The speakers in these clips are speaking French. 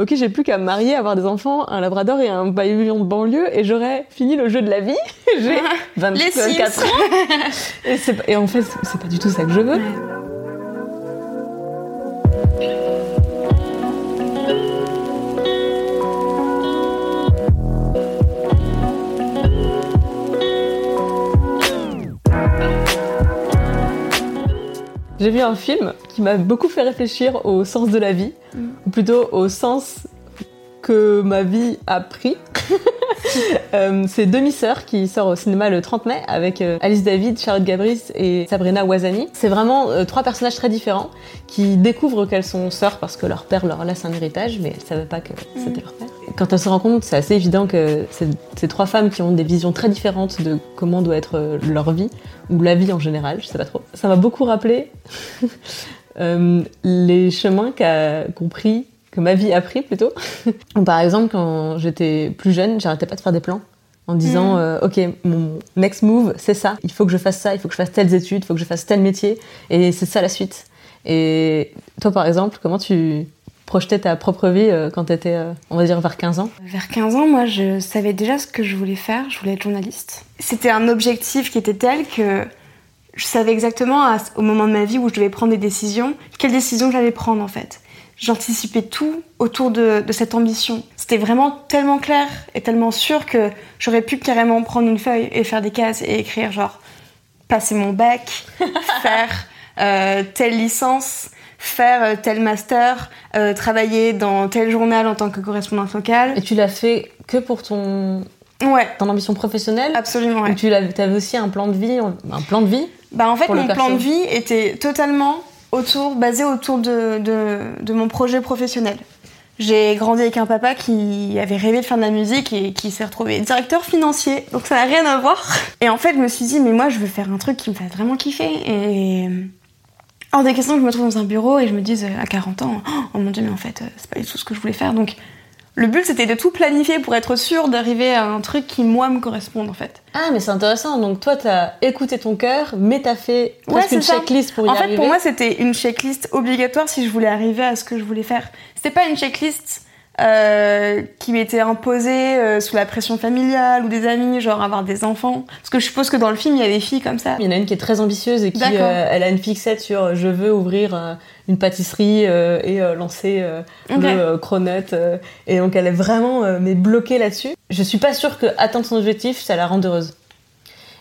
Ok, j'ai plus qu'à me marier, avoir des enfants, un labrador et un pavillon de banlieue et j'aurais fini le jeu de la vie. j'ai 24 ans. Et, et en fait, c'est pas du tout ça que je veux. J'ai vu un film qui m'a beaucoup fait réfléchir au sens de la vie, ou plutôt au sens que ma vie a pris. Euh, c'est Demi-sœur qui sort au cinéma le 30 mai avec euh, Alice David, Charlotte Gabris et Sabrina Ouazani. C'est vraiment euh, trois personnages très différents qui découvrent qu'elles sont sœurs parce que leur père leur laisse un héritage, mais elles savaient pas que c'était leur père. Quand elles se rencontrent, c'est assez évident que c'est ces trois femmes qui ont des visions très différentes de comment doit être leur vie, ou la vie en général, je sais pas trop. Ça m'a beaucoup rappelé euh, les chemins qu'a compris que ma vie a pris plutôt. Par exemple, quand j'étais plus jeune, j'arrêtais pas de faire des plans en disant euh, ok mon next move c'est ça, il faut que je fasse ça, il faut que je fasse telles études, il faut que je fasse tel métier et c'est ça la suite. Et toi par exemple, comment tu projetais ta propre vie euh, quand tu étais on va dire vers 15 ans? Vers 15 ans, moi, je savais déjà ce que je voulais faire. Je voulais être journaliste. C'était un objectif qui était tel que je savais exactement à- au moment de ma vie où je devais prendre des décisions, quelles décisions j'allais prendre en fait. J'anticipais tout autour de, de cette ambition. C'était vraiment tellement clair et tellement sûr que j'aurais pu carrément prendre une feuille et faire des cases et écrire genre passer mon bac, faire euh, telle licence, faire euh, tel master, euh, travailler dans tel journal en tant que correspondante locale. Et tu l'as fait que pour ton, Ouais, ton ambition professionnelle? Absolument. ouais. Ou tu avais aussi un plan de vie, un plan de vie? Bah en fait, mon plan de vie était totalement autour, basé autour de, de, de mon projet professionnel. J'ai grandi avec un papa qui avait rêvé de faire de la musique et qui s'est retrouvé directeur financier, donc ça n'a rien à voir. Et en fait, je me suis dit, mais moi, je veux faire un truc qui me fasse vraiment kiffer. Et hors des questions que je me trouve dans un bureau et je me dise euh, à 40 ans, oh mon dieu, mais en fait, euh, c'est pas du tout ce que je voulais faire. Donc, le but, c'était de tout planifier pour être sûr d'arriver à un truc qui, moi, me corresponde, en fait. Ah, mais c'est intéressant. Donc, toi, t'as écouté ton cœur, mais t'as fait presque une ça. checklist pour y En fait, arriver. pour moi, c'était une checklist obligatoire si je voulais arriver à ce que je voulais faire. C'était pas une checklist euh, qui m'était imposée euh, sous la pression familiale ou des amis, genre avoir des enfants. Parce que je suppose que dans le film, il y a des filles comme ça. Il y en a une qui est très ambitieuse et qui euh, elle a une fixette sur je veux ouvrir une pâtisserie et lancer euh, Ok. le cronut et donc elle est vraiment mais bloquée là-dessus. Je suis pas sûre que atteindre son objectif ça la rende heureuse.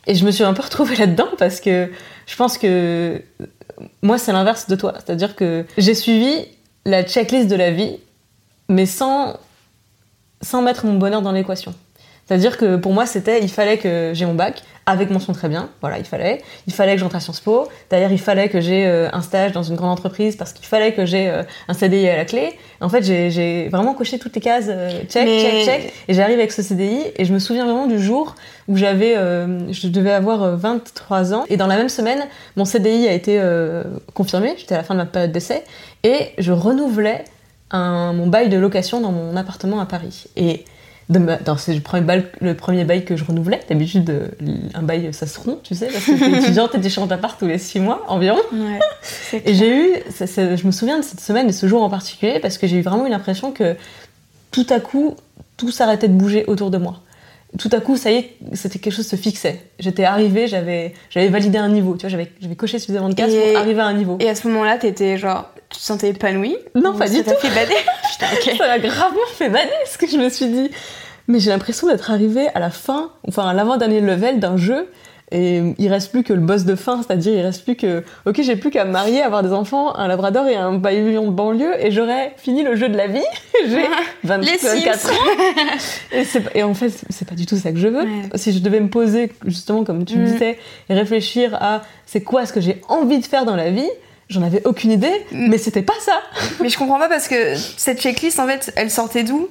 Et je me suis un peu retrouvée là-dedans parce que je pense que moi c'est l'inverse de toi, c'est-à-dire que j'ai suivi la checklist de la vie mais sans sans mettre mon bonheur dans l'équation. C'est-à-dire que pour moi, c'était, il fallait que j'ai mon bac, avec mention très bien, voilà, il fallait. Il fallait que j'entre à Sciences Po. D'ailleurs, il fallait que j'ai euh, un stage dans une grande entreprise parce qu'il fallait que j'ai euh, un CDI à la clé. En fait, j'ai- vraiment coché toutes les cases, euh, check, Mais- check, check. Et j'arrive avec ce CDI et je me souviens vraiment du jour où j'avais, euh, je devais avoir euh, 23 ans. Et dans la même semaine, mon CDI a été euh, confirmé. J'étais à la fin de ma période d'essai et je renouvelais un, mon bail de location dans mon appartement à Paris. Et c'est le premier, bail, le premier bail que je renouvelais. D'habitude, un bail, ça se rompt, tu sais, parce que t'es étudiante et tu changes d'appart tous les six mois environ. Ouais, Et j'ai eu, ça- ça- je me souviens de cette semaine et ce jour en particulier, parce que j'ai eu vraiment eu l'impression que tout à coup, tout s'arrêtait de bouger autour de moi. Tout à coup, ça y est, c'était quelque chose se fixait. J'étais arrivée, j'avais, j'avais validé un niveau, tu vois, j'avais, coché suffisamment de cases pour arriver à un niveau. Et à ce moment-là, t'étais genre, tu te sentais épanouie Non, pas du ça tout. fait bader Putain, ok. Ça m'a gravement fait bader ce que je me suis dit. Mais j'ai l'impression d'être arrivée à la fin, enfin à l'avant-dernier level d'un jeu, et il reste plus que le boss de fin, c'est-à-dire il reste plus que, ok, j'ai plus qu'à me marier, avoir des enfants, un labrador et un pavillon de banlieue, et j'aurais fini le jeu de la vie. j'ai 24 Sims. ans. Et, en fait, c'est pas du tout ça que je veux. Ouais. Si je devais me poser, justement, comme tu Mm. disais, et réfléchir à c'est quoi ce que j'ai envie de faire dans la vie, J'en avais aucune idée, Mm. mais c'était pas ça. Mais je comprends pas parce que cette checklist, en fait, elle sortait d'où?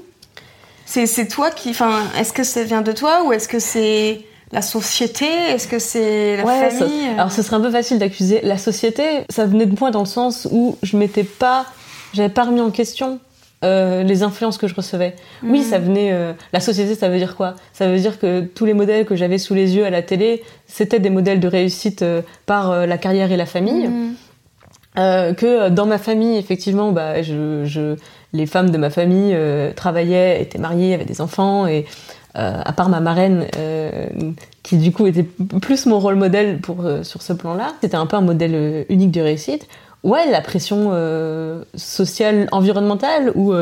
C'est toi qui. Enfin, est-ce que ça vient de toi ou est-ce que c'est la société? Est-ce que c'est la Ouais, ça- famille? Alors ce serait un peu facile d'accuser la société. Ça venait de moi dans le sens où je m'étais pas, j'avais pas remis en question euh, les influences que je recevais. Oui, Mhm. ça venait. euh, la société, ça veut dire quoi? Ça veut dire que tous les modèles que j'avais sous les yeux à la télé, c'était des modèles de réussite euh, par la carrière et la famille. Mhm. Euh, que euh, dans ma famille, effectivement, bah, je, je- les femmes de ma famille euh, travaillaient, étaient mariées, avaient des enfants, et euh, à part ma marraine, qui du coup était plus mon rôle modèle pour, sur ce plan-là, c'était un peu un modèle unique de réussite. Ouais, la pression sociale, environnementale, où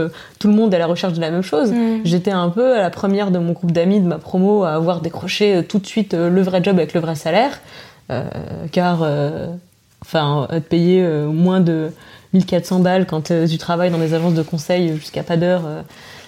tout le monde est à la recherche de la même chose. Mhm. J'étais un peu à la première de mon groupe d'amis de ma promo à avoir décroché tout de suite le vrai job avec le vrai salaire, car enfin être payé euh, moins de 1400 balles quand euh, tu travailles dans des agences de conseil jusqu'à pas d'heure, euh,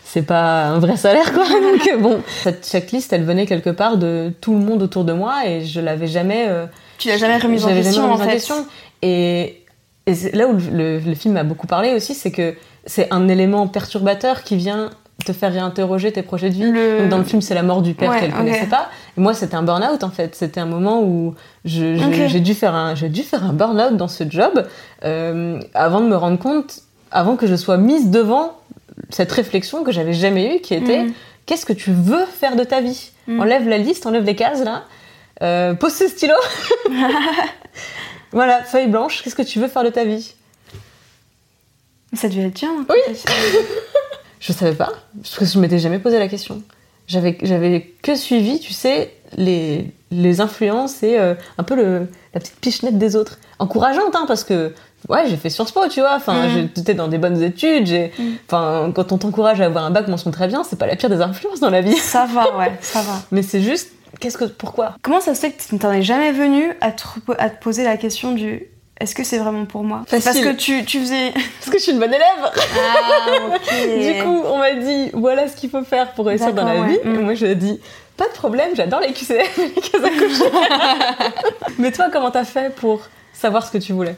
c'est pas un vrai salaire quoi. Donc euh, bon, cette checklist elle venait quelque part de tout le monde autour de moi et je l'avais jamais euh, Tu l'as jamais remise en question, remis en fait. question. Et, et là où le, le film m'a beaucoup parlé aussi, c'est que c'est un élément perturbateur qui vient te faire réinterroger tes projets de vie. Le- Donc dans le film, c'est la mort du père Ouais, qu'elle ok. connaissait pas. Et moi, c'était un burn-out en fait. C'était un moment où j'ai dû faire un, j'ai dû faire un burn-out dans ce job euh, avant de me rendre compte, avant que je sois mise devant cette réflexion que j'avais jamais eue, qui était Mhm. qu'est-ce que tu veux faire de ta vie? Mhm. Enlève la liste, enlève les cases là, euh, pose ce stylo. voilà, feuille blanche. Qu'est-ce que tu veux faire de ta vie? Ça devait être bien. Oui. Je savais pas, parce que je m'étais jamais posé la question. J'avais, j'avais que suivi, tu sais, les, les influences et euh, un peu le, la petite pichenette des autres. Encourageante, hein, parce que ouais, j'ai fait Sciences Po, tu vois. Enfin, Mhm. j'étais dans des bonnes études. J'ai, Mhm. enfin, quand on t'encourage à avoir un bac mention très bien, c'est pas la pire des influences dans la vie. Ça va, ouais, ça va. Mais c'est juste, qu'est-ce que, pourquoi? Comment ça se fait que tu ne t'en es jamais venu à te, à te poser la question du est-ce que c'est vraiment pour moi? Parce que tu, tu faisais. Parce que je suis une bonne élève. Ah. Du coup, on m'a dit voilà ce qu'il faut faire pour réussir dans la vie. ouais. Et moi, je dis pas de problème, j'adore les QCM, les cases à coucher. Mais toi, comment t'as fait pour savoir ce que tu voulais?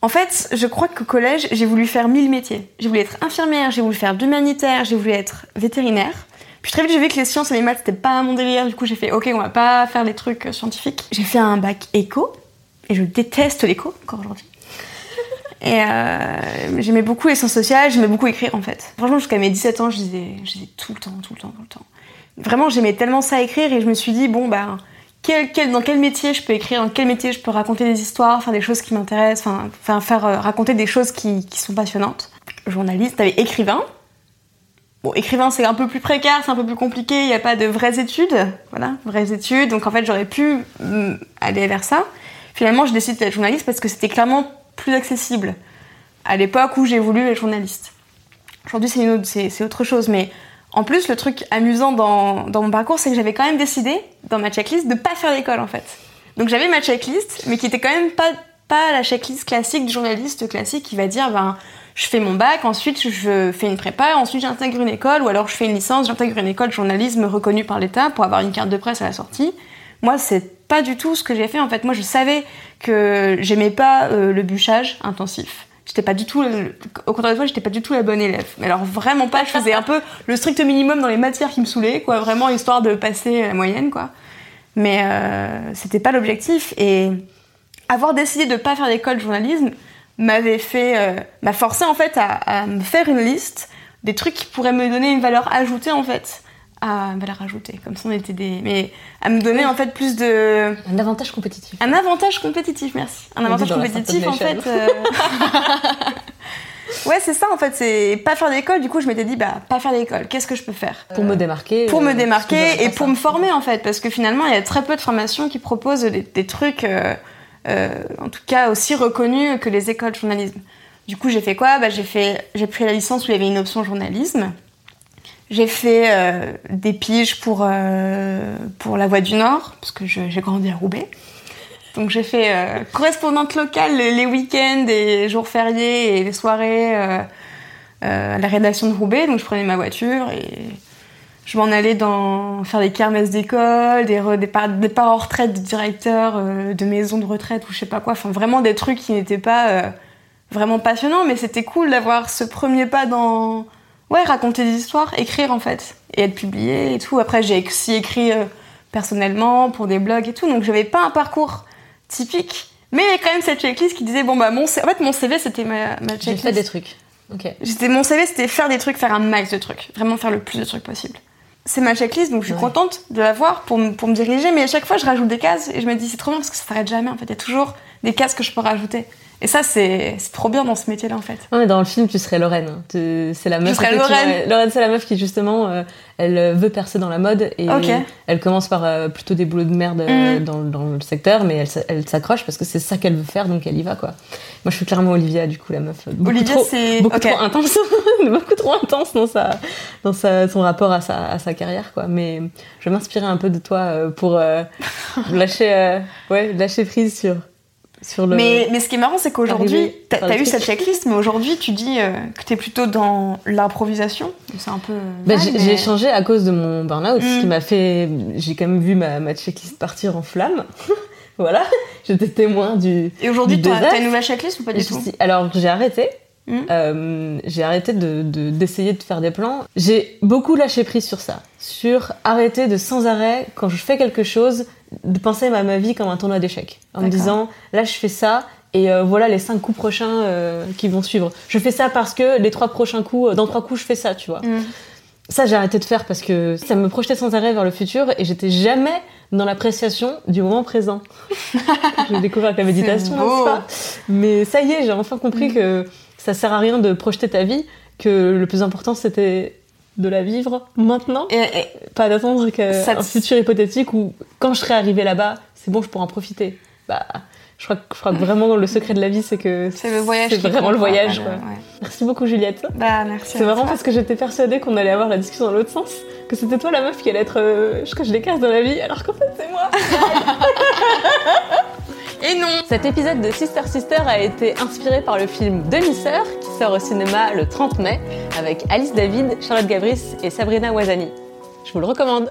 En fait, je crois qu'au collège, j'ai voulu faire mille métiers. J'ai voulu être infirmière, j'ai voulu faire de l'humanitaire, j'ai voulu être vétérinaire. Puis très vite, j'ai vu que les sciences et les maths, c'était pas mon délire. Du coup, j'ai fait, ok, on va pas faire des trucs euh, scientifiques. J'ai fait un bac éco, et je déteste l'éco, encore aujourd'hui. Et euh, j'aimais beaucoup les sciences sociales, j'aimais beaucoup écrire en fait. Franchement, jusqu'à mes 17 ans, je lisais, je tout le temps, tout le temps, tout le temps. Vraiment, j'aimais tellement ça écrire et je me suis dit, bon, bah, dans quel métier je peux écrire, dans quel métier je peux raconter des histoires, faire des choses qui m'intéressent, enfin, faire euh, raconter des choses qui, qui sont passionnantes. Journaliste, t'avais écrivain. Bon, écrivain, c'est un peu plus précaire, c'est un peu plus compliqué, il n'y a pas de vraies études. Voilà, vraies études. Donc en fait, j'aurais pu mm, aller vers ça. Finalement, j'ai décidé d'être journaliste parce que c'était clairement plus accessible à l'époque où j'ai voulu être journaliste. Aujourd'hui, c'est, autre- autre chose, mais en plus, le truc amusant dans, dans mon parcours, c'est que j'avais quand même décidé, dans ma checklist, de pas faire l'école en fait. Donc j'avais ma checklist, mais qui était quand même pas, pas la checklist classique du journaliste classique qui va dire ben, je fais mon bac, ensuite je fais une prépa, ensuite j'intègre une école, ou alors je fais une licence, j'intègre une école de journalisme reconnue par l'État pour avoir une carte de presse à la sortie. Moi, c'est pas du tout ce que j'ai fait en fait. Moi, je savais que j'aimais pas euh, le bûchage intensif. J'étais pas du tout, le- au contraire de toi, j'étais pas du tout la bonne élève. Mais alors vraiment pas, je faisais un peu le strict minimum dans les matières qui me saoulaient, quoi, vraiment histoire de passer la moyenne, quoi. Mais euh, c'était pas l'objectif. Et avoir décidé de pas faire d'école de journalisme m'avait fait, euh, m'a forcé en fait à, à me faire une liste des trucs qui pourraient me donner une valeur ajoutée en fait. À une valeur ajoutée, comme si on était des. Mais à me donner en fait plus de. Un avantage compétitif. Un avantage compétitif, merci. Un avantage la compétitif, en fait. euh, ouais, c'est ça, en fait. C'est pas faire d'école. Du coup, je m'étais dit, bah, pas faire d'école. Qu'est-ce que je peux faire? Pour me démarquer. Pour euh, me que démarquer et pas pour ça. me former, en fait. Parce que finalement, il y a très peu de formations qui proposent des, des trucs, euh, euh, en tout cas, aussi reconnus que les écoles de journalisme. Du coup, j'ai fait quoi? Bah, J'ai fait, j'ai pris la licence où il y avait une option journalisme. J'ai fait euh, des piges pour, euh, pour la Voix du Nord, parce que j'ai grandi à Roubaix. Donc j'ai fait euh, correspondante locale les, week-ends et jours fériés et les soirées à la rédaction de Roubaix. Donc je prenais ma voiture et je m'en allais faire des kermesses d'école, des, des, des en retraite de directeurs de maisons de retraite ou je sais pas quoi. Enfin, vraiment des trucs qui n'étaient pas vraiment passionnants, mais c'était cool d'avoir ce premier pas dans. Ouais, raconter des histoires, écrire en fait, et être publié et tout. Après, j'ai aussi écrit euh, personnellement pour des blogs et tout, donc j'avais pas un parcours typique. Mais il y a quand même cette checklist qui disait bon bah mon en fait mon CV c'était ma, ma checklist. J'ai fait des trucs. Ok. J'étais mon CV c'était faire des trucs, faire un max de trucs, vraiment faire le plus de trucs possible c'est ma checklist, donc je suis contente de l'avoir pour, pour me diriger, mais à chaque fois je rajoute des cases et je me dis c'est trop bien parce que ça s'arrête jamais en fait, il y a toujours des cases que je peux rajouter. Et ça, c'est trop bien dans ce métier-là, en fait. Non, mais dans le film, tu serais Lorraine. C'est la meuf. Je serais Lorraine. Lorraine, c'est la meuf qui, justement, euh, elle veut percer dans la mode. Et elle commence par euh, plutôt des boulots de merde euh, mm. dans, dans, le secteur, mais elle, elle s'accroche parce que c'est ça qu'elle veut faire, donc elle y va, quoi. Moi, je suis clairement Olivia, du coup, la meuf. Olivia, c'est. Beaucoup trop intense. beaucoup trop intense dans, sa, dans sa, son rapport à sa, à sa carrière, quoi. Mais je vais m'inspirer un peu de toi pour lâcher, ouais, lâcher prise sur mais, mais ce qui est marrant, c'est qu'aujourd'hui, t'as as eu cette checklist, mais aujourd'hui, tu dis euh, que t'es plutôt dans l'improvisation. C'est un peu. Bah, j'ai changé à cause de mon burn-out, ce qui mm. m'a fait. J'ai quand même vu ma, ma checklist partir en flammes. voilà, j'étais témoin du. Et aujourd'hui, t'as une nouvelle checklist ou pas du tout Alors, j'ai arrêté. Mm. Euh, j'ai arrêté d'essayer de, d'essayer de, faire des plans. J'ai beaucoup lâché prise sur ça. Sur arrêter de sans arrêt, quand je fais quelque chose, de penser à ma vie comme un tournoi d'échecs. En me disant, là, je fais ça, et euh, voilà les cinq coups prochains euh, qui vont suivre. Je fais ça parce que les trois prochains coups, dans trois coups, je fais ça, tu vois. Mm. Ça, j'ai arrêté de faire parce que ça me projetait sans arrêt vers le futur et j'étais jamais dans l'appréciation du moment présent. j'ai découvert avec la méditation, n'est-ce pas Mais ça y est, j'ai enfin compris mm. que ça sert à rien de projeter ta vie, que le plus important c'était de la vivre maintenant, et, pas d'attendre qu'un futur hypothétique où quand je serai arrivé là-bas, c'est bon, je pourrai en profiter. Bah, je crois, je crois que vraiment le secret de la vie, c'est que c'est le voyage. C'est vraiment le voyage. Merci beaucoup Juliette. Bah merci. C'est marrant parce que j'étais persuadée qu'on allait avoir la discussion dans l'autre sens, que c'était toi la meuf qui allait être, euh, je crois que je l'écarte dans la vie, alors qu'en fait c'est moi. Cet épisode de Sister Sister a été inspiré par le film Demi-sœur qui sort au cinéma le 30 mai avec Alice David, Charlotte Gabris et Sabrina Wazani. Je vous le recommande.